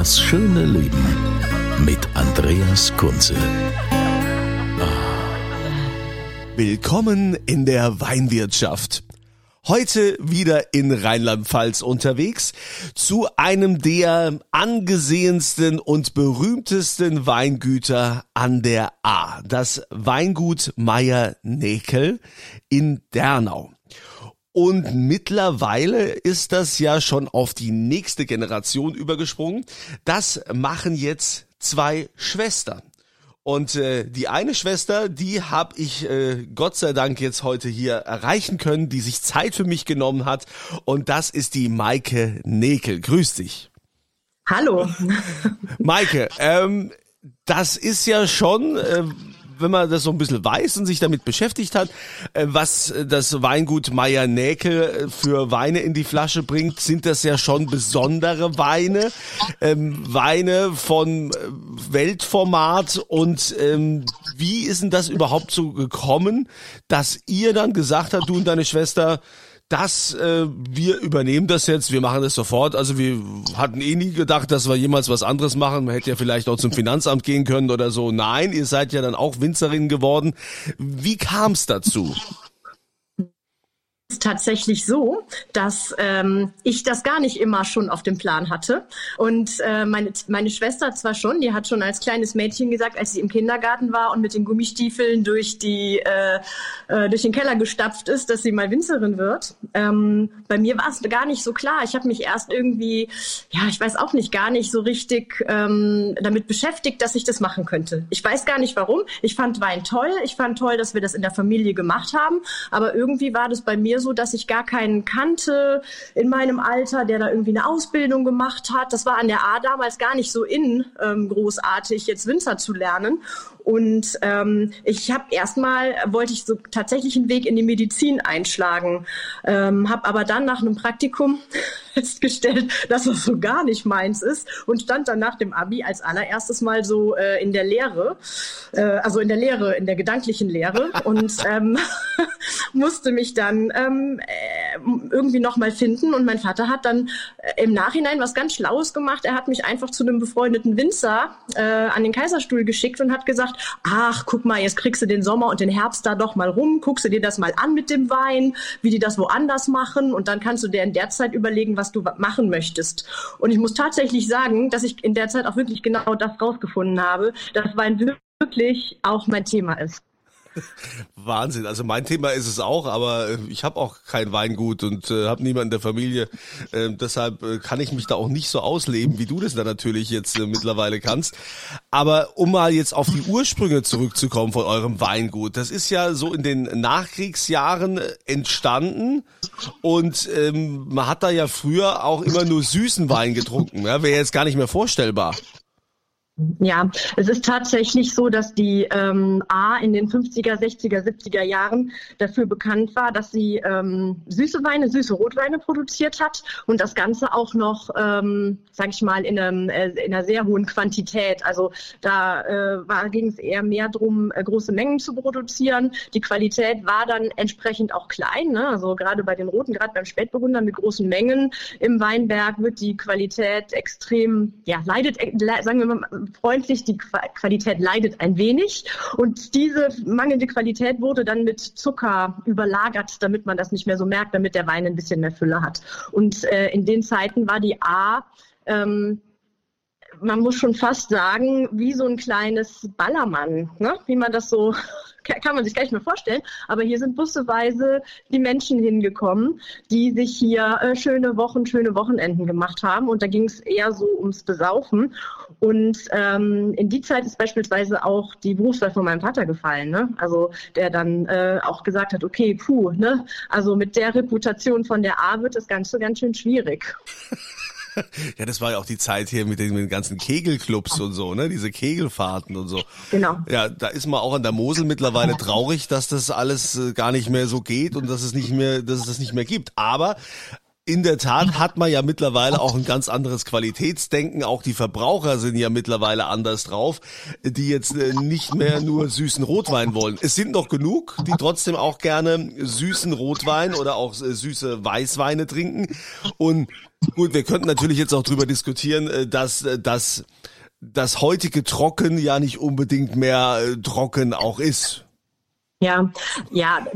Das schöne Leben mit Andreas Kunze. Willkommen in der Weinwirtschaft. Heute wieder in Rheinland-Pfalz unterwegs zu einem der angesehensten und berühmtesten Weingüter an der A, das Weingut Meier-Nekel in Dernau. Und mittlerweile ist das ja schon auf die nächste Generation übergesprungen. Das machen jetzt zwei Schwestern. Und äh, die eine Schwester, die habe ich äh, Gott sei Dank jetzt heute hier erreichen können, die sich Zeit für mich genommen hat. Und das ist die Maike Nekel. Grüß dich. Hallo. Maike, ähm, das ist ja schon, äh, wenn man das so ein bisschen weiß und sich damit beschäftigt hat, äh, was das Weingut Meier Näkel äh, für Weine in die Flasche bringt, sind das ja schon besondere Weine, ähm, Weine von äh, Weltformat und ähm, wie ist denn das überhaupt so gekommen, dass ihr dann gesagt habt, du und deine Schwester, dass äh, wir übernehmen das jetzt, wir machen das sofort. Also wir hatten eh nie gedacht, dass wir jemals was anderes machen. Man hätte ja vielleicht auch zum Finanzamt gehen können oder so. Nein, ihr seid ja dann auch Winzerin geworden. Wie kam es dazu? Tatsächlich so, dass ähm, ich das gar nicht immer schon auf dem Plan hatte. Und äh, meine, meine Schwester zwar schon, die hat schon als kleines Mädchen gesagt, als sie im Kindergarten war und mit den Gummistiefeln durch, die, äh, äh, durch den Keller gestapft ist, dass sie mal Winzerin wird. Ähm, bei mir war es gar nicht so klar. Ich habe mich erst irgendwie, ja, ich weiß auch nicht, gar nicht so richtig ähm, damit beschäftigt, dass ich das machen könnte. Ich weiß gar nicht warum. Ich fand Wein toll. Ich fand toll, dass wir das in der Familie gemacht haben. Aber irgendwie war das bei mir so, dass ich gar keinen kannte in meinem Alter, der da irgendwie eine Ausbildung gemacht hat. Das war an der A damals gar nicht so in, ähm, großartig, jetzt Winzer zu lernen. Und ähm, ich habe erstmal, wollte ich so tatsächlich einen Weg in die Medizin einschlagen, ähm, habe aber dann nach einem Praktikum festgestellt, dass das so gar nicht meins ist und stand dann nach dem Abi als allererstes mal so äh, in der Lehre, äh, also in der Lehre, in der gedanklichen Lehre und ähm, musste mich dann ähm, äh, irgendwie noch mal finden und mein Vater hat dann äh, im Nachhinein was ganz Schlaues gemacht. Er hat mich einfach zu einem befreundeten Winzer äh, an den Kaiserstuhl geschickt und hat gesagt, ach, guck mal, jetzt kriegst du den Sommer und den Herbst da doch mal rum, guckst du dir das mal an mit dem Wein, wie die das woanders machen und dann kannst du dir in der Zeit überlegen, was du machen möchtest. Und ich muss tatsächlich sagen, dass ich in der Zeit auch wirklich genau das rausgefunden habe, dass Wein wirklich auch mein Thema ist. Wahnsinn. Also mein Thema ist es auch, aber äh, ich habe auch kein Weingut und äh, habe niemanden in der Familie. Äh, deshalb äh, kann ich mich da auch nicht so ausleben, wie du das da natürlich jetzt äh, mittlerweile kannst. Aber um mal jetzt auf die Ursprünge zurückzukommen von eurem Weingut, das ist ja so in den Nachkriegsjahren äh, entstanden und ähm, man hat da ja früher auch immer nur süßen Wein getrunken. Ja? Wäre jetzt gar nicht mehr vorstellbar. Ja, es ist tatsächlich so, dass die ähm, A in den 50er, 60er, 70er Jahren dafür bekannt war, dass sie ähm, süße Weine, süße Rotweine produziert hat und das Ganze auch noch, ähm, sage ich mal, in, einem, äh, in einer sehr hohen Quantität. Also da äh, ging es eher mehr darum, äh, große Mengen zu produzieren. Die Qualität war dann entsprechend auch klein. Ne? Also gerade bei den Roten, gerade beim Spätburgunder mit großen Mengen im Weinberg wird die Qualität extrem, ja, leidet, äh, sagen wir mal, freundlich, die Qualität leidet ein wenig. Und diese mangelnde Qualität wurde dann mit Zucker überlagert, damit man das nicht mehr so merkt, damit der Wein ein bisschen mehr Fülle hat. Und äh, in den Zeiten war die A ähm, man muss schon fast sagen, wie so ein kleines Ballermann, ne? wie man das so kann man sich gar nicht mehr vorstellen. Aber hier sind busseweise die Menschen hingekommen, die sich hier äh, schöne Wochen, schöne Wochenenden gemacht haben. Und da ging es eher so ums Besaufen. Und ähm, in die Zeit ist beispielsweise auch die Berufswahl von meinem Vater gefallen. Ne? Also der dann äh, auch gesagt hat, okay, puh, ne? also mit der Reputation von der A wird das Ganze ganz schön schwierig. Ja, das war ja auch die Zeit hier mit den, mit den ganzen Kegelclubs und so, ne? Diese Kegelfahrten und so. Genau. Ja, da ist man auch an der Mosel mittlerweile traurig, dass das alles äh, gar nicht mehr so geht und dass es nicht mehr, dass es das nicht mehr gibt. Aber in der Tat hat man ja mittlerweile auch ein ganz anderes Qualitätsdenken. Auch die Verbraucher sind ja mittlerweile anders drauf, die jetzt äh, nicht mehr nur süßen Rotwein wollen. Es sind noch genug, die trotzdem auch gerne süßen Rotwein oder auch äh, süße Weißweine trinken. Und gut, wir könnten natürlich jetzt auch drüber diskutieren, äh, dass das das heutige Trocken ja nicht unbedingt mehr trocken auch ist. Ja, ja,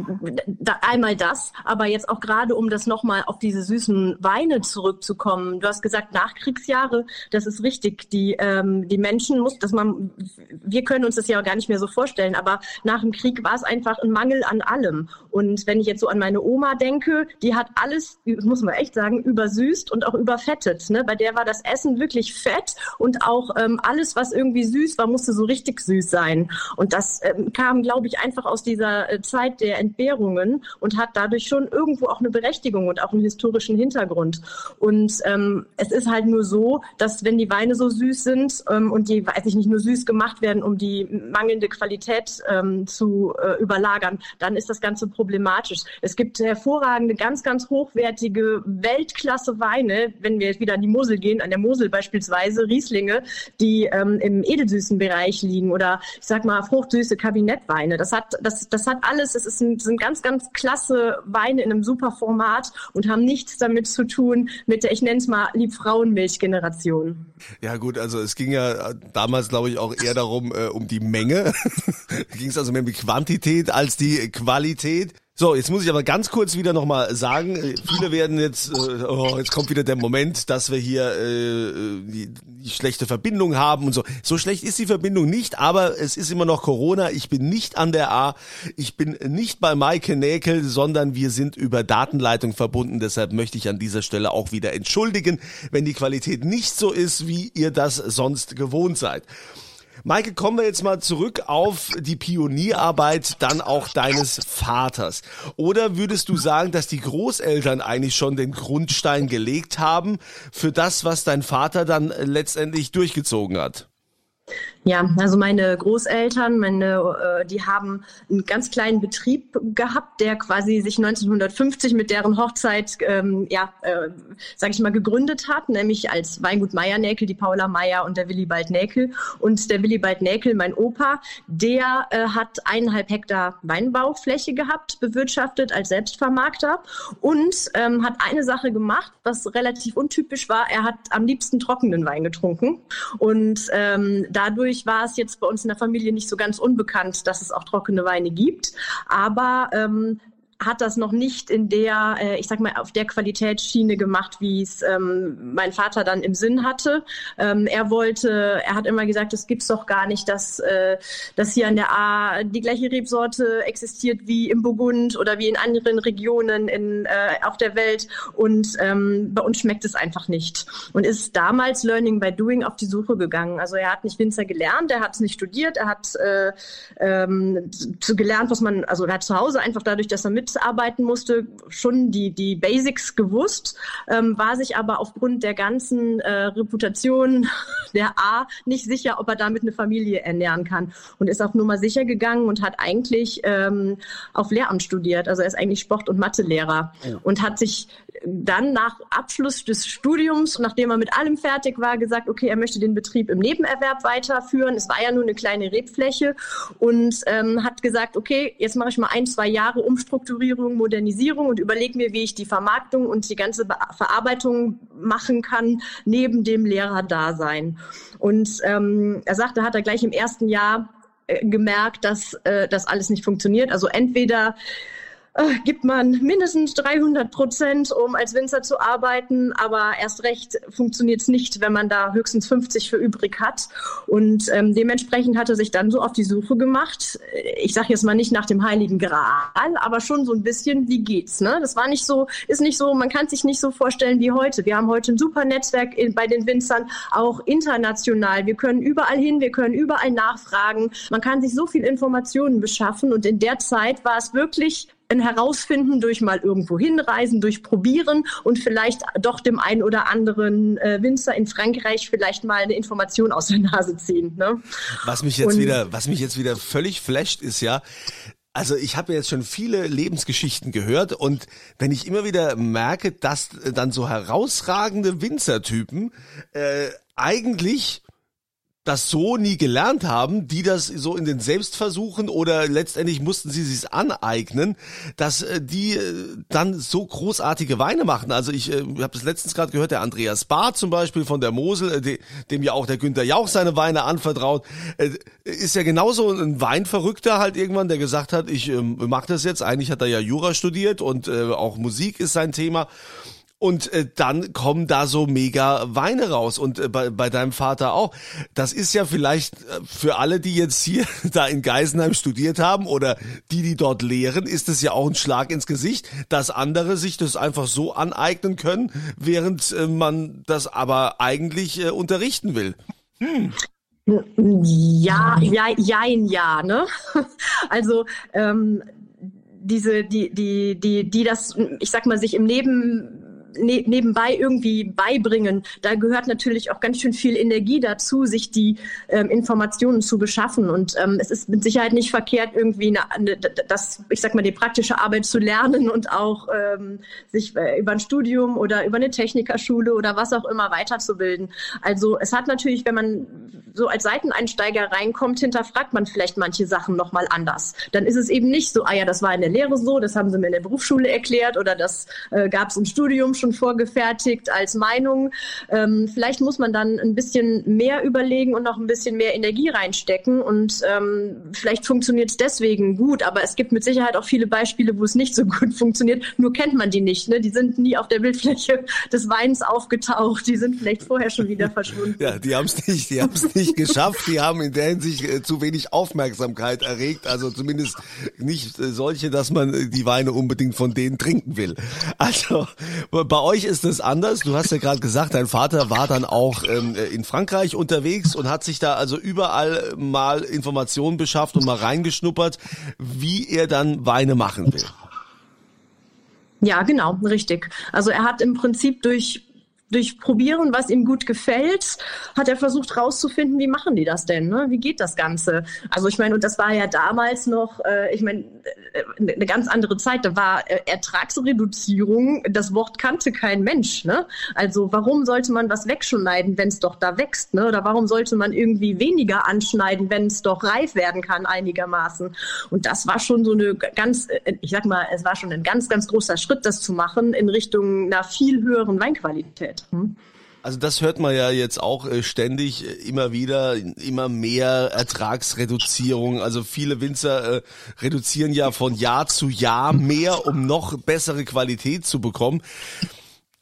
da, einmal das, aber jetzt auch gerade, um das nochmal auf diese süßen Weine zurückzukommen. Du hast gesagt, Nachkriegsjahre, das ist richtig. Die, ähm, die Menschen muss, dass man, wir können uns das ja gar nicht mehr so vorstellen, aber nach dem Krieg war es einfach ein Mangel an allem. Und wenn ich jetzt so an meine Oma denke, die hat alles, muss man echt sagen, übersüßt und auch überfettet. Ne? Bei der war das Essen wirklich fett und auch ähm, alles, was irgendwie süß war, musste so richtig süß sein. Und das ähm, kam, glaube ich, einfach aus diesem dieser äh, Zeit der Entbehrungen und hat dadurch schon irgendwo auch eine Berechtigung und auch einen historischen Hintergrund. Und ähm, es ist halt nur so, dass wenn die Weine so süß sind ähm, und die, weiß ich nicht, nur süß gemacht werden, um die mangelnde Qualität ähm, zu äh, überlagern, dann ist das Ganze problematisch. Es gibt hervorragende, ganz, ganz hochwertige Weltklasse Weine, wenn wir jetzt wieder an die Mosel gehen, an der Mosel beispielsweise, Rieslinge, die ähm, im edelsüßen Bereich liegen oder ich sag mal fruchtsüße Kabinettweine. Das hat, das das, hat alles, es ein, sind ganz, ganz klasse Weine in einem super Format und haben nichts damit zu tun mit der, ich nenne es mal, Liebfrauenmilch-Generation. Ja gut, also es ging ja damals, glaube ich, auch eher darum, äh, um die Menge. ging es also mehr um die Quantität als die Qualität. So, jetzt muss ich aber ganz kurz wieder nochmal sagen, äh, viele werden jetzt, äh, oh, jetzt kommt wieder der Moment, dass wir hier äh, die, die schlechte Verbindung haben und so. So schlecht ist die Verbindung nicht, aber es ist immer noch Corona. Ich bin nicht an der A, ich bin nicht bei Maike Näkel, sondern wir sind über Datenleitung verbunden. Deshalb möchte ich an dieser Stelle auch wieder entschuldigen, wenn die Qualität nicht so ist, wie ihr das sonst gewohnt seid. Maike, kommen wir jetzt mal zurück auf die Pionierarbeit dann auch deines Vaters. Oder würdest du sagen, dass die Großeltern eigentlich schon den Grundstein gelegt haben für das, was dein Vater dann letztendlich durchgezogen hat? Ja, also meine Großeltern, meine, äh, die haben einen ganz kleinen Betrieb gehabt, der quasi sich 1950 mit deren Hochzeit, ähm, ja, äh, sage ich mal, gegründet hat, nämlich als Weingut Meier Näkel, die Paula Meier und der Willibald Näkel. Und der Willibald Näkel, mein Opa, der äh, hat eineinhalb Hektar Weinbaufläche gehabt, bewirtschaftet als Selbstvermarkter und ähm, hat eine Sache gemacht, was relativ untypisch war. Er hat am liebsten trockenen Wein getrunken und ähm, dadurch war es jetzt bei uns in der Familie nicht so ganz unbekannt, dass es auch trockene Weine gibt. Aber ähm, hat das noch nicht in der, äh, ich sag mal, auf der Qualitätsschiene gemacht, wie es ähm, mein Vater dann im Sinn hatte. Ähm, er wollte, er hat immer gesagt, es gibt's doch gar nicht, dass, äh, dass hier an der A die gleiche Rebsorte existiert wie im Burgund oder wie in anderen Regionen in, äh, auf der Welt. Und ähm, bei uns schmeckt es einfach nicht. Und ist damals Learning by Doing auf die Suche gegangen. Also er hat nicht Winzer gelernt, er hat es nicht studiert, er hat äh, ähm, gelernt, was man, also er hat zu Hause einfach dadurch, dass er mit mitarbeiten musste, schon die, die Basics gewusst, ähm, war sich aber aufgrund der ganzen äh, Reputation der A nicht sicher, ob er damit eine Familie ernähren kann und ist auf Nummer sicher gegangen und hat eigentlich ähm, auf Lehramt studiert. Also er ist eigentlich Sport- und Mathelehrer ja. und hat sich dann nach Abschluss des Studiums, nachdem er mit allem fertig war, gesagt, okay, er möchte den Betrieb im Nebenerwerb weiterführen. Es war ja nur eine kleine Rebfläche und ähm, hat gesagt, okay, jetzt mache ich mal ein, zwei Jahre Umstrukturierung, Modernisierung und überlege mir, wie ich die Vermarktung und die ganze Verarbeitung machen kann, neben dem Lehrerdasein. Und ähm, er sagte, hat er gleich im ersten Jahr äh, gemerkt, dass äh, das alles nicht funktioniert. Also entweder äh, gibt man mindestens 300 Prozent, um als Winzer zu arbeiten, aber erst recht funktioniert es nicht, wenn man da höchstens 50 für übrig hat. Und ähm, dementsprechend hat er sich dann so auf die Suche gemacht. Ich sage jetzt mal nicht nach dem Heiligen Gral, aber schon so ein bisschen, wie geht's? Ne? Das war nicht so, ist nicht so, man kann sich nicht so vorstellen wie heute. Wir haben heute ein super Netzwerk in, bei den Winzern, auch international. Wir können überall hin, wir können überall nachfragen. Man kann sich so viel Informationen beschaffen und in der Zeit war es wirklich ein Herausfinden durch mal irgendwo hinreisen, durch Probieren und vielleicht doch dem einen oder anderen äh, Winzer in Frankreich vielleicht mal eine Information aus der Nase ziehen. Ne? Was mich jetzt und, wieder, was mich jetzt wieder völlig flasht, ist ja, also ich habe jetzt schon viele Lebensgeschichten gehört und wenn ich immer wieder merke, dass dann so herausragende Winzertypen äh, eigentlich das so nie gelernt haben, die das so in den Selbstversuchen oder letztendlich mussten sie sich aneignen, dass äh, die äh, dann so großartige Weine machen. Also ich äh, habe das letztens gerade gehört, der Andreas Barth zum Beispiel von der Mosel, äh, de, dem ja auch der Günther Jauch seine Weine anvertraut, äh, ist ja genauso ein Weinverrückter halt irgendwann, der gesagt hat, ich äh, mache das jetzt. Eigentlich hat er ja Jura studiert und äh, auch Musik ist sein Thema. Und äh, dann kommen da so mega Weine raus. Und äh, bei, bei deinem Vater auch. Das ist ja vielleicht äh, für alle, die jetzt hier da in Geisenheim studiert haben oder die, die dort lehren, ist es ja auch ein Schlag ins Gesicht, dass andere sich das einfach so aneignen können, während äh, man das aber eigentlich äh, unterrichten will. Hm. Ja, ja, jein, ja, ne? Also ähm, diese, die, die, die, die das, ich sag mal, sich im Leben ne nebenbei irgendwie beibringen. Da gehört natürlich auch ganz schön viel Energie dazu, sich die ähm, Informationen zu beschaffen. Und ähm, es ist mit Sicherheit nicht verkehrt, irgendwie eine, eine, das, ich sag mal, die praktische Arbeit zu lernen und auch ähm, sich äh, über ein Studium oder über eine Technikerschule oder was auch immer weiterzubilden. Also es hat natürlich, wenn man so als Seiteneinsteiger reinkommt, hinterfragt man vielleicht manche Sachen nochmal anders. Dann ist es eben nicht so, ah ja, das war in der Lehre so, das haben sie mir in der Berufsschule erklärt oder das äh, gab es im Studium schon schon vorgefertigt als Meinung. Ähm, vielleicht muss man dann ein bisschen mehr überlegen und noch ein bisschen mehr Energie reinstecken und ähm, vielleicht funktioniert es deswegen gut, aber es gibt mit Sicherheit auch viele Beispiele, wo es nicht so gut funktioniert, nur kennt man die nicht. Ne? Die sind nie auf der Bildfläche des Weins aufgetaucht, die sind vielleicht vorher schon wieder verschwunden. Ja, die haben es nicht, die haben es nicht geschafft, die haben in der Hinsicht äh, zu wenig Aufmerksamkeit erregt, also zumindest nicht äh, solche, dass man äh, die Weine unbedingt von denen trinken will. Also bei euch ist es anders. Du hast ja gerade gesagt, dein Vater war dann auch ähm, in Frankreich unterwegs und hat sich da also überall mal Informationen beschafft und mal reingeschnuppert, wie er dann Weine machen will. Ja, genau, richtig. Also er hat im Prinzip durch durch Probieren, was ihm gut gefällt, hat er versucht rauszufinden, wie machen die das denn? Ne? Wie geht das Ganze? Also ich meine, und das war ja damals noch, äh, ich meine, äh, eine ganz andere Zeit. Da war äh, Ertragsreduzierung, das Wort kannte kein Mensch. Ne? Also warum sollte man was wegschneiden, wenn es doch da wächst? Ne? Oder warum sollte man irgendwie weniger anschneiden, wenn es doch reif werden kann einigermaßen? Und das war schon so eine ganz, äh, ich sag mal, es war schon ein ganz, ganz großer Schritt, das zu machen in Richtung einer viel höheren Weinqualität. Hm? Also das hört man ja jetzt auch äh, ständig äh, immer wieder, immer mehr Ertragsreduzierung. Also viele Winzer äh, reduzieren ja von Jahr zu Jahr mehr, um noch bessere Qualität zu bekommen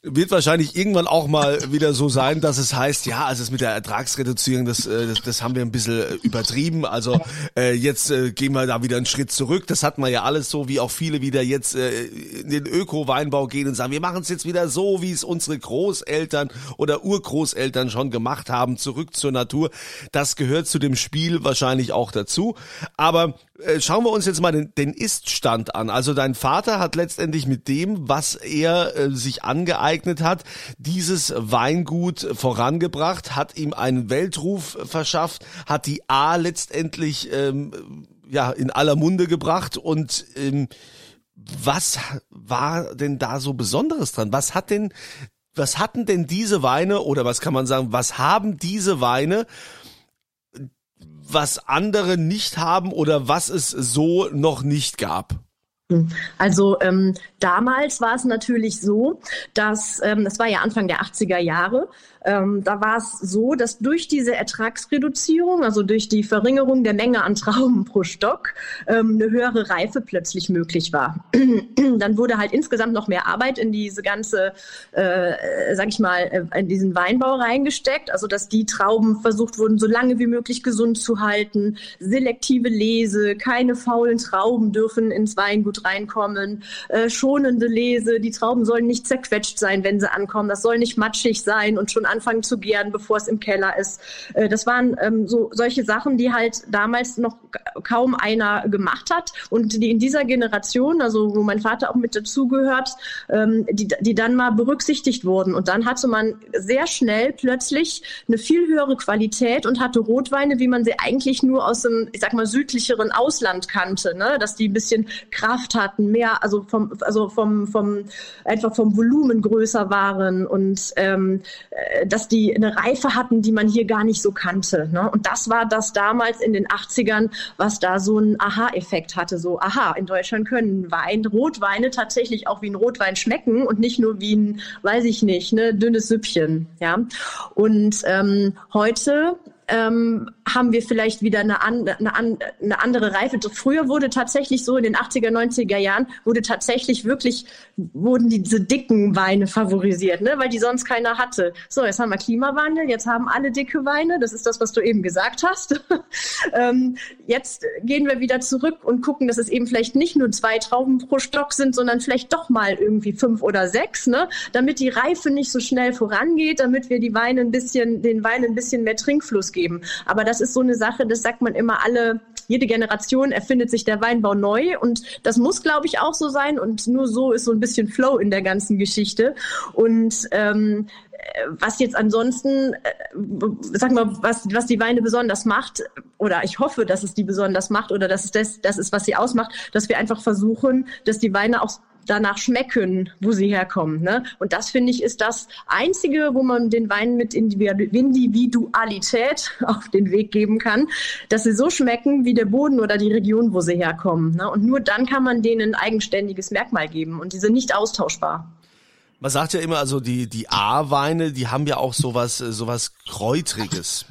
wird wahrscheinlich irgendwann auch mal wieder so sein, dass es heißt, ja, also es mit der Ertragsreduzierung, das, äh, das, das haben wir ein bisschen äh, übertrieben. Also äh, jetzt äh, gehen wir da wieder einen Schritt zurück. Das hat man ja alles so, wie auch viele wieder jetzt äh, in den Öko-Weinbau gehen und sagen, wir machen es jetzt wieder so, wie es unsere Großeltern oder Urgroßeltern schon gemacht haben, zurück zur Natur. Das gehört zu dem Spiel wahrscheinlich auch dazu. Aber schauen wir uns jetzt mal den, den Ist-Stand an. Also dein Vater hat letztendlich mit dem, was er äh, sich angeeignet hat, dieses Weingut vorangebracht, hat ihm einen Weltruf verschafft, hat die A letztendlich ähm, ja in aller Munde gebracht und ähm, was war denn da so Besonderes dran? Was hat denn, was hatten denn diese Weine oder was kann man sagen, was haben diese Weine was andere nicht haben oder was es so noch nicht gab? Also ähm, damals war es natürlich so, dass, ähm, das war ja Anfang der 80er Jahre, ähm, da war es so, dass durch diese Ertragsreduzierung, also durch die Verringerung der Menge an Trauben pro Stock, ähm, eine höhere Reife plötzlich möglich war. Dann wurde halt insgesamt noch mehr Arbeit in diese ganze, äh, sag ich mal, äh, in diesen Weinbau reingesteckt, also dass die Trauben versucht wurden, so lange wie möglich gesund zu halten, selektive Lese, keine faulen Trauben dürfen ins Weingut reinkommen, äh, schonende Lese, die Trauben sollen nicht zerquetscht sein, wenn sie ankommen, das soll nicht matschig sein und schon anfangen zu gären, bevor es im Keller ist. Äh, das waren ähm, so solche Sachen, die halt damals noch kaum einer gemacht hat und die in dieser Generation, also wo mein Vater auch mit dazugehört, ähm, die, die dann mal berücksichtigt wurden. Und dann hatte man sehr schnell plötzlich eine viel höhere Qualität und hatte Rotweine, wie man sie eigentlich nur aus dem, ich sag mal, südlicheren Ausland kannte, ne? dass die ein bisschen Kraft hatten, mehr, also vom, also vom, vom, einfach vom Volumen größer waren und ähm, äh, dass die eine Reife hatten, die man hier gar nicht so kannte. Ne? Und das war das damals in den 80ern, was da so einen Aha-Effekt hatte. So, aha, in Deutschland können Wein, Rotweine tatsächlich auch wie ein Rotwein schmecken und nicht nur wie ein, weiß ich nicht, ne, dünnes Süppchen. Ja? Und ähm, heute ähm, haben wir vielleicht wieder eine, an, eine, eine andere Reife. Früher wurde tatsächlich so in den 80er, 90er Jahren wurde tatsächlich wirklich, wurden diese dicken Weine favorisiert, ne? weil die sonst keiner hatte. So, jetzt haben wir Klimawandel, jetzt haben alle dicke Weine, das ist das, was du eben gesagt hast. ähm, jetzt gehen wir wieder zurück und gucken, dass es eben vielleicht nicht nur zwei Trauben pro Stock sind, sondern vielleicht doch mal irgendwie fünf oder sechs, ne? damit die Reife nicht so schnell vorangeht, damit wir die Weine ein bisschen, den Weinen ein bisschen mehr Trinkfluss geben. Aber das ist so eine Sache, das sagt man immer alle, jede Generation erfindet sich der Weinbau neu. Und das muss, glaube ich, auch so sein. Und nur so ist so ein bisschen Flow in der ganzen Geschichte. Und ähm, was jetzt ansonsten, äh, sag mal, was, was die Weine besonders macht, oder ich hoffe, dass es die besonders macht oder dass es das, das ist, was sie ausmacht, dass wir einfach versuchen, dass die Weine auch danach schmecken, wo sie herkommen. Ne? Und das finde ich ist das Einzige, wo man den Wein mit Individualität auf den Weg geben kann, dass sie so schmecken wie der Boden oder die Region, wo sie herkommen. Ne? Und nur dann kann man denen ein eigenständiges Merkmal geben und die sind nicht austauschbar. Man sagt ja immer, also die, die A-Weine, die haben ja auch sowas, sowas Kräutriges.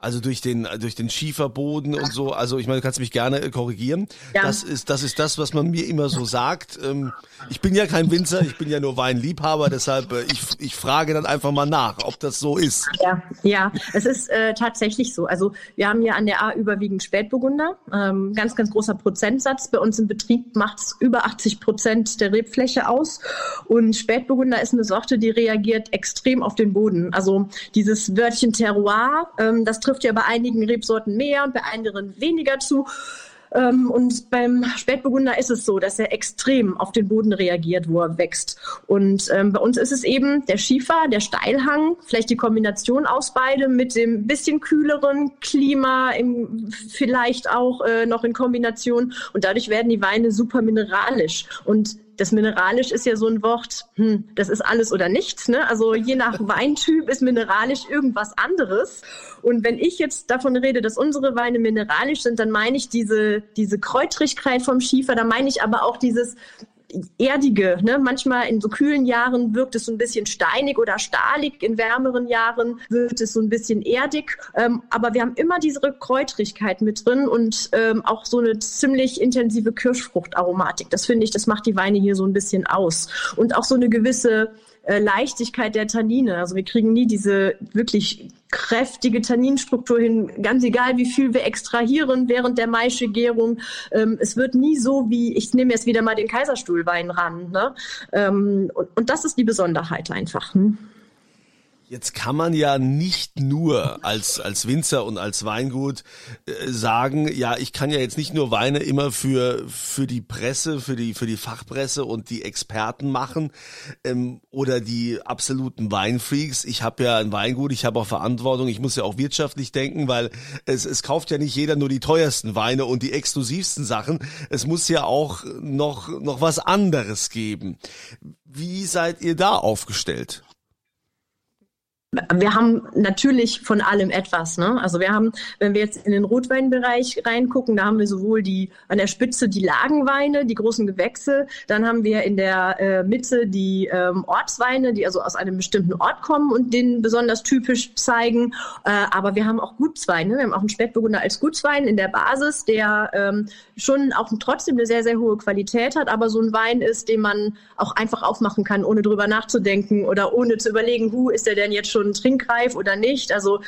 Also durch den durch den Schieferboden und so. Also ich meine, du kannst mich gerne äh, korrigieren. Ja. Das ist das ist das, was man mir immer so sagt. Ähm, ich bin ja kein Winzer, ich bin ja nur Weinliebhaber, deshalb äh, ich ich frage dann einfach mal nach, ob das so ist. Ja, ja, es ist äh, tatsächlich so. Also wir haben ja an der A überwiegend Spätburgunder, ähm, ganz ganz großer Prozentsatz. Bei uns im Betrieb macht es über 80 Prozent der Rebfläche aus und Spätburgunder ist eine Sorte, die reagiert extrem auf den Boden. Also dieses Wörtchen Terroir, ähm, das trifft ja bei einigen Rebsorten mehr und bei anderen weniger zu. Ähm, und beim Spätburgunder ist es so, dass er extrem auf den Boden reagiert, wo er wächst. Und ähm, bei uns ist es eben der Schiefer, der Steilhang, vielleicht die Kombination aus beidem mit dem bisschen kühleren Klima, im, vielleicht auch äh, noch in Kombination. Und dadurch werden die Weine super mineralisch. Und das mineralisch ist ja so ein Wort, hm, das ist alles oder nichts. Ne? Also je nach Weintyp ist mineralisch irgendwas anderes. Und wenn ich jetzt davon rede, dass unsere Weine mineralisch sind, dann meine ich diese, diese Kräutrigkeit vom Schiefer, da meine ich aber auch dieses erdige. Ne? Manchmal in so kühlen Jahren wirkt es so ein bisschen steinig oder stahlig, in wärmeren Jahren wird es so ein bisschen erdig. Ähm, aber wir haben immer diese Kräutrigkeit mit drin und ähm, auch so eine ziemlich intensive Kirschfruchtaromatik. Das finde ich, das macht die Weine hier so ein bisschen aus. Und auch so eine gewisse äh, Leichtigkeit der Tannine. Also wir kriegen nie diese wirklich kräftige Tanninstruktur hin, ganz egal, wie viel wir extrahieren während der Maischegärung. Ähm, es wird nie so wie, ich nehme jetzt wieder mal den Kaiserstuhlwein ran. Ne? Ähm, und, und das ist die Besonderheit einfach. Hm? Jetzt kann man ja nicht nur als, als Winzer und als Weingut äh, sagen, ja, ich kann ja jetzt nicht nur Weine immer für, für die Presse, für die, für die Fachpresse und die Experten machen ähm, oder die absoluten Weinfreaks. Ich habe ja ein Weingut, ich habe auch Verantwortung, ich muss ja auch wirtschaftlich denken, weil es, es kauft ja nicht jeder nur die teuersten Weine und die exklusivsten Sachen. Es muss ja auch noch, noch was anderes geben. Wie seid ihr da aufgestellt? Wir haben natürlich von allem etwas. Ne? Also wir haben, wenn wir jetzt in den Rotweinbereich reingucken, da haben wir sowohl die an der Spitze die Lagenweine, die großen Gewächse, dann haben wir in der äh, Mitte die ähm, Ortsweine, die also aus einem bestimmten Ort kommen und den besonders typisch zeigen. Äh, aber wir haben auch Gutsweine. Wir haben auch einen Spätburgunder als Gutswein in der Basis, der ähm, schon auch trotzdem eine sehr, sehr hohe Qualität hat, aber so ein Wein ist, den man auch einfach aufmachen kann, ohne drüber nachzudenken oder ohne zu überlegen, wo ist der denn jetzt schon schon trinkreif oder nicht. Also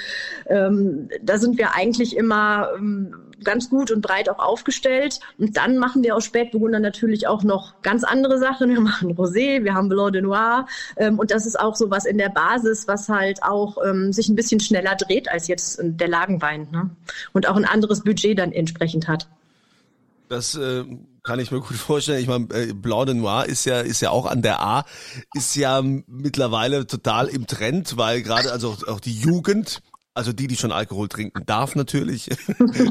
ähm, da sind wir eigentlich immer ähm, ganz gut und breit auch aufgestellt. Und dann machen wir aus Spätburgunder natürlich auch noch ganz andere Sachen. Wir machen Rosé, wir haben Blanc de Noir. Ähm, und das ist auch so was in der Basis, was halt auch ähm, sich ein bisschen schneller dreht als jetzt der Lagenwein. Ne? Und auch ein anderes Budget dann entsprechend hat. Das äh, kann ich mir gut vorstellen. Ich meine, äh, Blanc de Noir ist ja ist ja auch an der A, ist ja mittlerweile total im Trend, weil gerade also auch die Jugend also die, die schon Alkohol trinken darf natürlich,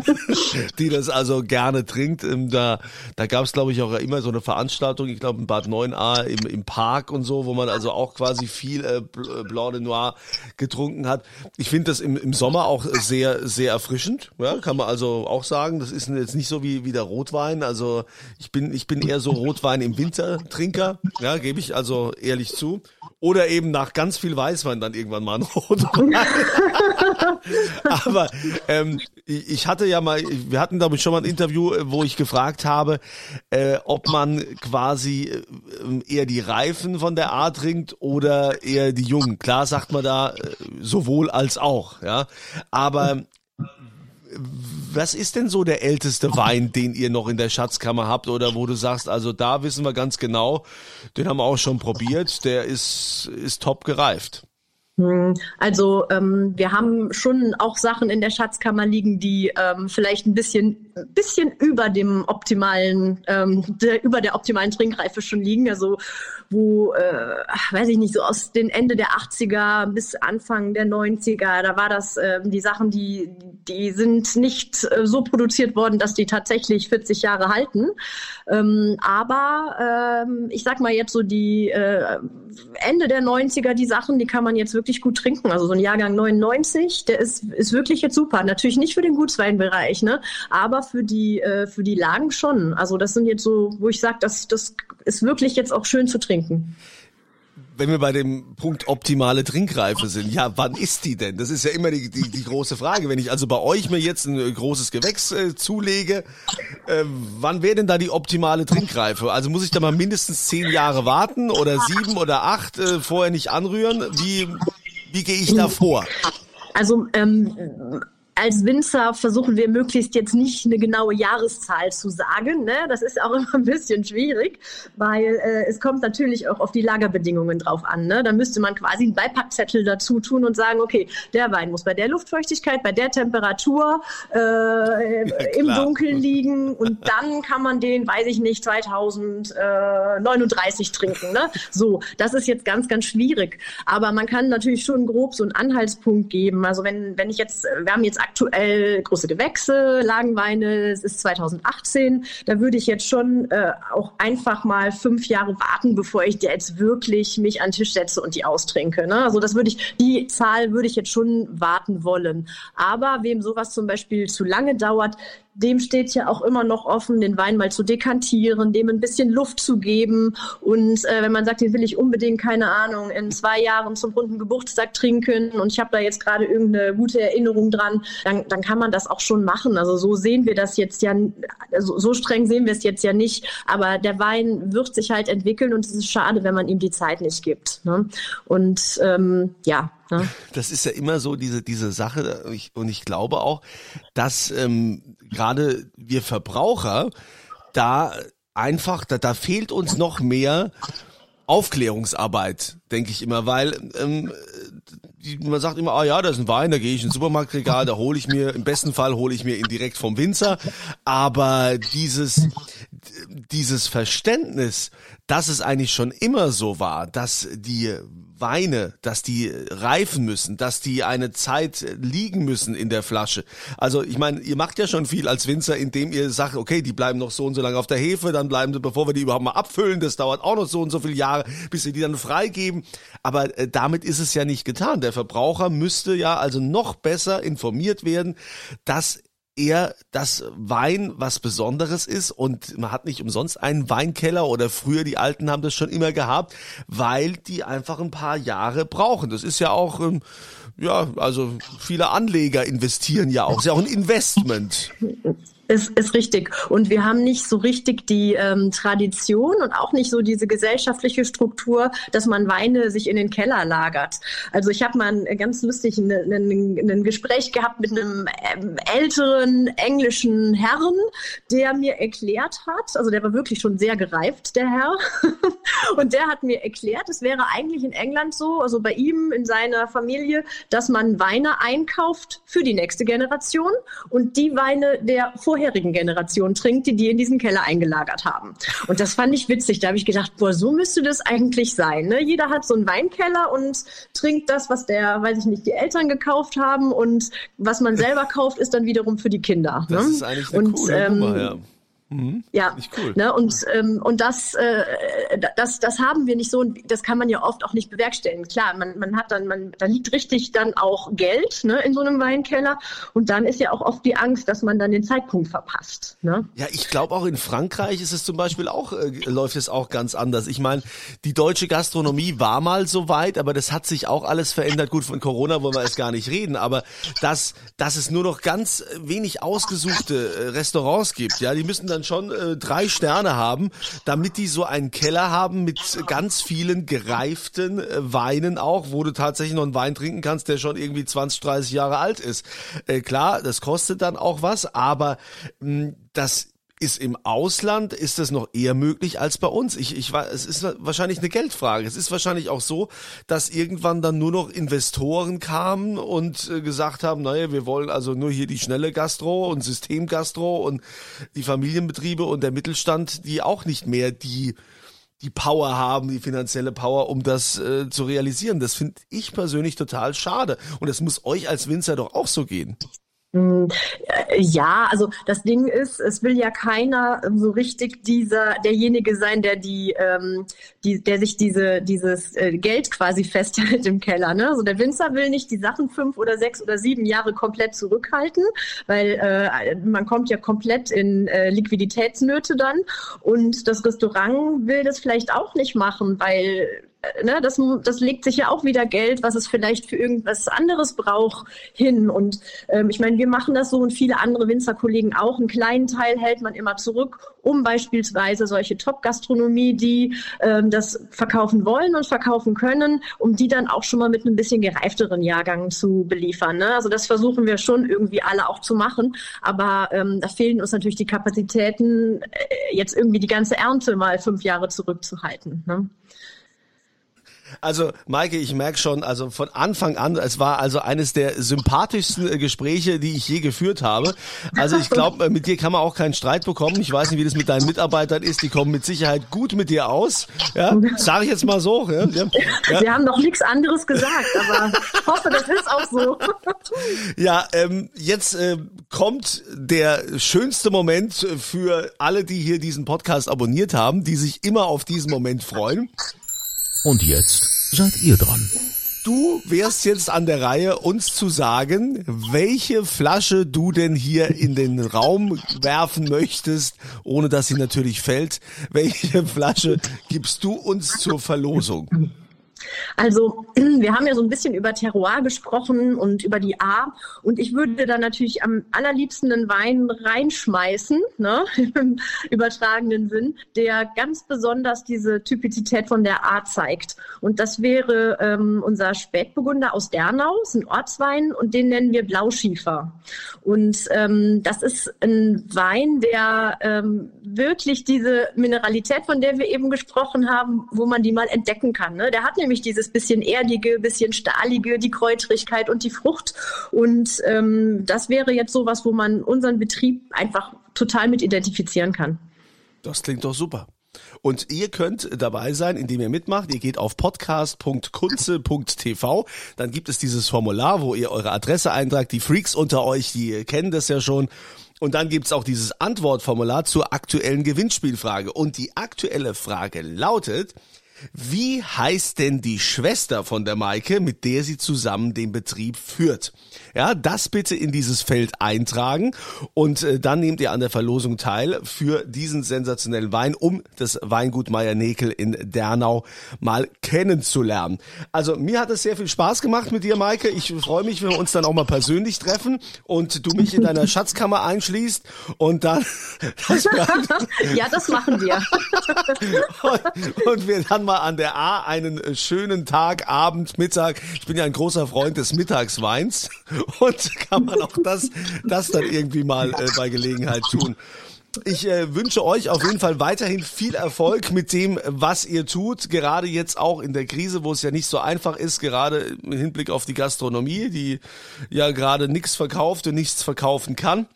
die das also gerne trinkt. Ähm, da, da gab es, glaube ich, auch immer so eine Veranstaltung, ich glaube in Bad 9a im, im Park und so, wo man also auch quasi viel äh, äh, Blanc de Noir getrunken hat. Ich finde das im, im Sommer auch sehr, sehr erfrischend. Ja, kann man also auch sagen. Das ist jetzt nicht so wie, wie der Rotwein. Also ich bin, ich bin eher so Rotwein im Wintertrinker. Ja, gebe ich also ehrlich zu. Oder eben nach ganz viel Weißwein dann irgendwann mal ein Rotwein. Aber ähm, ich hatte ja mal, wir hatten ich schon mal ein Interview, äh, wo ich gefragt habe, äh, ob man quasi äh, eher die Reifen von der A trinkt oder eher die Jungen. Klar sagt man da äh, sowohl als auch, ja. Aber was ist denn so der älteste Wein, den ihr noch in der Schatzkammer habt oder wo du sagst, also da wissen wir ganz genau, den haben wir auch schon probiert, der ist, ist top gereift? Hm, also ähm, wir haben schon auch Sachen in der Schatzkammer liegen, die ähm, vielleicht ein bisschen, bisschen über dem optimalen, ähm, der, über der optimalen Trinkreife schon liegen. Also wo, äh, weiß ich nicht, so aus den Ende der 80er bis Anfang der 90er, da war das äh, die Sachen, die, die sind nicht äh, so produziert worden, dass die tatsächlich 40 Jahre halten. Ähm, aber ähm, ich sag mal jetzt so die äh, Ende der 90er, die Sachen, die kann man jetzt wirklich gut trinken. Also so ein Jahrgang 99, der ist, ist wirklich jetzt super. Natürlich nicht für den Gutsweinbereich, ne? aber für die, äh, für die Lagen schon. Also das sind jetzt so, wo ich sage, das, das ist wirklich jetzt auch schön zu trinken wenn wir bei dem Punkt optimale Trinkreife sind, ja, wann ist die denn? Das ist ja immer die, die, die große Frage. Wenn ich also bei euch mir jetzt ein äh, großes Gewächs äh, zulege, äh, wann wäre denn da die optimale Trinkreife? Also muss ich da mal mindestens zehn Jahre warten oder sieben oder acht äh, vorher nicht anrühren? Wie, wie gehe ich da vor? Also ähm, als Winzer versuchen wir möglichst jetzt nicht eine genaue Jahreszahl zu sagen. Ne? Das ist auch immer ein bisschen schwierig, weil äh, es kommt natürlich auch auf die Lagerbedingungen drauf an. Ne? Da müsste man quasi einen Beipackzettel dazu tun und sagen, okay, der Wein muss bei der Luftfeuchtigkeit, bei der Temperatur äh, ja, im Dunkeln liegen und dann kann man den, weiß ich nicht, 2039 trinken. Ne? So, das ist jetzt ganz, ganz schwierig. Aber man kann natürlich schon grob so einen Anhaltspunkt geben. Also wenn, wenn ich jetzt, wir haben jetzt aktuell große Gewächse, Lagenweine, es ist 2018. Da würde ich jetzt schon äh, auch einfach mal fünf Jahre warten, bevor ich jetzt wirklich mich an den Tisch setze und die austrinke. Ne? Also das würde ich, die Zahl würde ich jetzt schon warten wollen. Aber wem sowas zum Beispiel zu lange dauert, dem steht ja auch immer noch offen, den Wein mal zu dekantieren, dem ein bisschen Luft zu geben. Und äh, wenn man sagt, den will ich unbedingt, keine Ahnung, in zwei Jahren zum runden Geburtstag trinken und ich habe da jetzt gerade irgendeine gute Erinnerung dran, dann, dann kann man das auch schon machen. Also so sehen wir das jetzt ja, also so streng sehen wir es jetzt ja nicht. Aber der Wein wird sich halt entwickeln und es ist schade, wenn man ihm die Zeit nicht gibt. Ne? Und ähm, ja, Ne? Das ist ja immer so diese diese Sache und ich glaube auch, dass ähm, gerade wir Verbraucher da einfach, da, da fehlt uns noch mehr Aufklärungsarbeit, denke ich immer, weil ähm, man sagt immer, ah ja, da ist ein Wein, da gehe ich ins Supermarktregal, da hole ich mir, im besten Fall hole ich mir ihn direkt vom Winzer, aber dieses dieses Verständnis, dass es eigentlich schon immer so war, dass die Weine, dass die reifen müssen, dass die eine Zeit liegen müssen in der Flasche. Also ich meine, ihr macht ja schon viel als Winzer, indem ihr sagt, okay, die bleiben noch so und so lange auf der Hefe, dann bleiben sie, bevor wir die überhaupt mal abfüllen, das dauert auch noch so und so viele Jahre, bis wir die dann freigeben. Aber äh, damit ist es ja nicht getan. Der Verbraucher müsste ja also noch besser informiert werden, dass eher das Wein was Besonderes ist und man hat nicht umsonst einen Weinkeller oder früher die Alten haben das schon immer gehabt, weil die einfach ein paar Jahre brauchen. Das ist ja auch, ähm, ja, also viele Anleger investieren ja auch, das ist ja auch ein Investment. Ist, ist richtig. Und wir haben nicht so richtig die ähm, Tradition und auch nicht so diese gesellschaftliche Struktur, dass man Weine sich in den Keller lagert. Also ich habe mal ein, ganz lustig ein, ein, ein Gespräch gehabt mit einem ähm, älteren englischen Herrn, der mir erklärt hat, also der war wirklich schon sehr gereift, der Herr, und der hat mir erklärt, es wäre eigentlich in England so, also bei ihm in seiner Familie, dass man Weine einkauft für die nächste Generation und die Weine der vorher vorherigen Generation trinkt, die die in diesen Keller eingelagert haben. Und das fand ich witzig. Da habe ich gedacht, boah, so müsste das eigentlich sein. Ne? Jeder hat so einen Weinkeller und trinkt das, was der, weiß ich nicht, die Eltern gekauft haben und was man selber kauft, ist dann wiederum für die Kinder. Das ne? ist eigentlich eine und, coole ähm, Nummer, ja. Mhm. Ja, cool. ne, und, ähm, und das, äh, das, das haben wir nicht so und das kann man ja oft auch nicht bewerkstelligen. Klar, man, man hat dann, man, da liegt richtig dann auch Geld ne, in so einem Weinkeller und dann ist ja auch oft die Angst, dass man dann den Zeitpunkt verpasst. Ne? Ja, ich glaube auch in Frankreich ist es zum Beispiel auch, äh, läuft es auch ganz anders. Ich meine, die deutsche Gastronomie war mal so weit, aber das hat sich auch alles verändert. Gut, von Corona wollen wir jetzt gar nicht reden, aber dass, dass es nur noch ganz wenig ausgesuchte äh, Restaurants gibt, ja, die müssen dann dann schon äh, drei Sterne haben, damit die so einen Keller haben mit ganz vielen gereiften äh, Weinen auch, wo du tatsächlich noch einen Wein trinken kannst, der schon irgendwie 20, 30 Jahre alt ist. Äh, klar, das kostet dann auch was, aber mh, das ist im Ausland, ist das noch eher möglich als bei uns. Ich, ich war, es ist wahrscheinlich eine Geldfrage. Es ist wahrscheinlich auch so, dass irgendwann dann nur noch Investoren kamen und äh, gesagt haben, naja, wir wollen also nur hier die schnelle Gastro und Systemgastro und die Familienbetriebe und der Mittelstand, die auch nicht mehr die die Power haben, die finanzielle Power, um das äh, zu realisieren. Das finde ich persönlich total schade. Und das muss euch als Winzer doch auch so gehen. Hm, äh, ja, also das Ding ist, es will ja keiner so richtig dieser derjenige sein, der die, ähm, die der sich diese dieses äh, Geld quasi festhält im Keller. Ne? Also der Winzer will nicht die Sachen fünf oder sechs oder sieben Jahre komplett zurückhalten, weil äh, man kommt ja komplett in äh, Liquiditätsnöte dann. Und das Restaurant will das vielleicht auch nicht machen, weil ne, das, das legt sich ja auch wieder Geld, was es vielleicht für irgendwas anderes braucht, hin. Und ähm, ich meine, wir machen das so und viele andere Winzerkollegen auch. Einen kleinen Teil hält man immer zurück, um beispielsweise solche Top-Gastronomie, die ähm, das verkaufen wollen und verkaufen können, um die dann auch schon mal mit einem bisschen gereifteren Jahrgang zu beliefern. Ne? Also das versuchen wir schon irgendwie alle auch zu machen. Aber ähm, da fehlen uns natürlich die Kapazitäten, äh, jetzt irgendwie die ganze Ernte mal fünf Jahre zurückzuhalten. Ne? Also, Maike, ich merke schon, also von Anfang an, es war also eines der sympathischsten äh, Gespräche, die ich je geführt habe. Also ich glaube, äh, mit dir kann man auch keinen Streit bekommen. Ich weiß nicht, wie das mit deinen Mitarbeitern ist. Die kommen mit Sicherheit gut mit dir aus. Ja, sage ich jetzt mal so. Ja, ja. Wir haben noch nichts anderes gesagt, aber ich hoffe, das ist auch so. Ja, ähm, jetzt äh, kommt der schönste Moment für alle, die hier diesen Podcast abonniert haben, die sich immer auf diesen Moment freuen. Und jetzt seid ihr dran. Du wärst jetzt an der Reihe, uns zu sagen, welche Flasche du denn hier in den Raum werfen möchtest, ohne dass sie natürlich fällt. Welche Flasche gibst du uns zur Verlosung? Also wir haben ja so ein bisschen über Terroir gesprochen und über die A. Und ich würde da natürlich am allerliebsten einen Wein reinschmeißen, ne, im übertragenen Sinn, der ganz besonders diese Typizität von der A zeigt. Und das wäre ähm, unser Spätburgunder aus Dernau, ist ein Ortswein und den nennen wir Blauschiefer. Und ähm, das ist ein Wein, der ähm, wirklich diese Mineralität, von der wir eben gesprochen haben, wo man die mal entdecken kann. Ne? Der hat nämlich nämlich dieses bisschen erdige, bisschen stahlige, die Kräutrigkeit und die Frucht. Und ähm, das wäre jetzt sowas, wo man unseren Betrieb einfach total mit identifizieren kann. Das klingt doch super. Und ihr könnt dabei sein, indem ihr mitmacht. Ihr geht auf podcast.kunze.tv. Dann gibt es dieses Formular, wo ihr eure Adresse eintragt. Die Freaks unter euch, die kennen das ja schon. Und dann gibt's auch dieses Antwortformular zur aktuellen Gewinnspielfrage. Und die aktuelle Frage lautet, wie heißt denn die Schwester von der Maike, mit der sie zusammen den Betrieb führt? Ja, das bitte in dieses Feld eintragen und äh, dann nehmt ihr an der Verlosung teil für diesen sensationellen Wein, um das Weingut Meier Nekel in Dernau mal kennenzulernen. Also mir hat es sehr viel Spaß gemacht mit dir, Maike. Ich freue mich, wenn wir uns dann auch mal persönlich treffen und du mich in deiner Schatzkammer einschließt und dann das ja, das machen wir. und, und wir dann mal an der A einen äh, schönen Tag, Abend, Mittag. Ich bin ja ein großer Freund des Mittagsweins und kann man auch das, das dann irgendwie mal äh, bei Gelegenheit tun. Ich äh, wünsche euch auf jeden Fall weiterhin viel Erfolg mit dem, was ihr tut. Gerade jetzt auch in der Krise, wo es ja nicht so einfach ist, gerade im Hinblick auf die Gastronomie, die ja gerade nichts verkauft und nichts verkaufen kann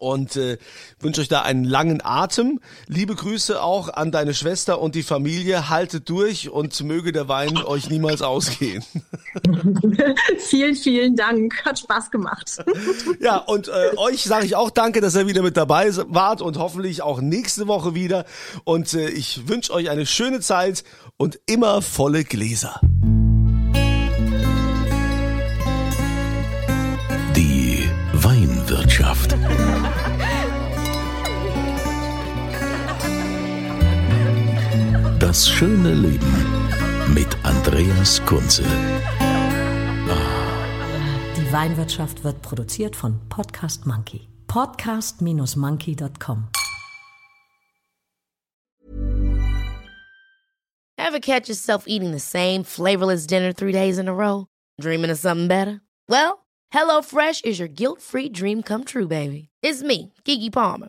und äh, wünsche euch da einen langen Atem. Liebe Grüße auch an deine Schwester und die Familie. Haltet durch und möge der Wein euch niemals ausgehen. vielen, vielen Dank. Hat Spaß gemacht. ja, und äh, euch sage ich auch danke, dass ihr wieder mit dabei wart und hoffentlich auch nächste Woche wieder. Und äh, ich wünsche euch eine schöne Zeit und immer volle Gläser. Das schöne Leben mit Andreas Kunze. Die Weinwirtschaft wird produziert von Podcast Monkey. Podcast-monkey.com. Ever catch yourself eating the same flavorless dinner three days in a row? Dreaming of something better? Well, HelloFresh is your guilt-free dream come true, baby. It's me, Kiki Palmer.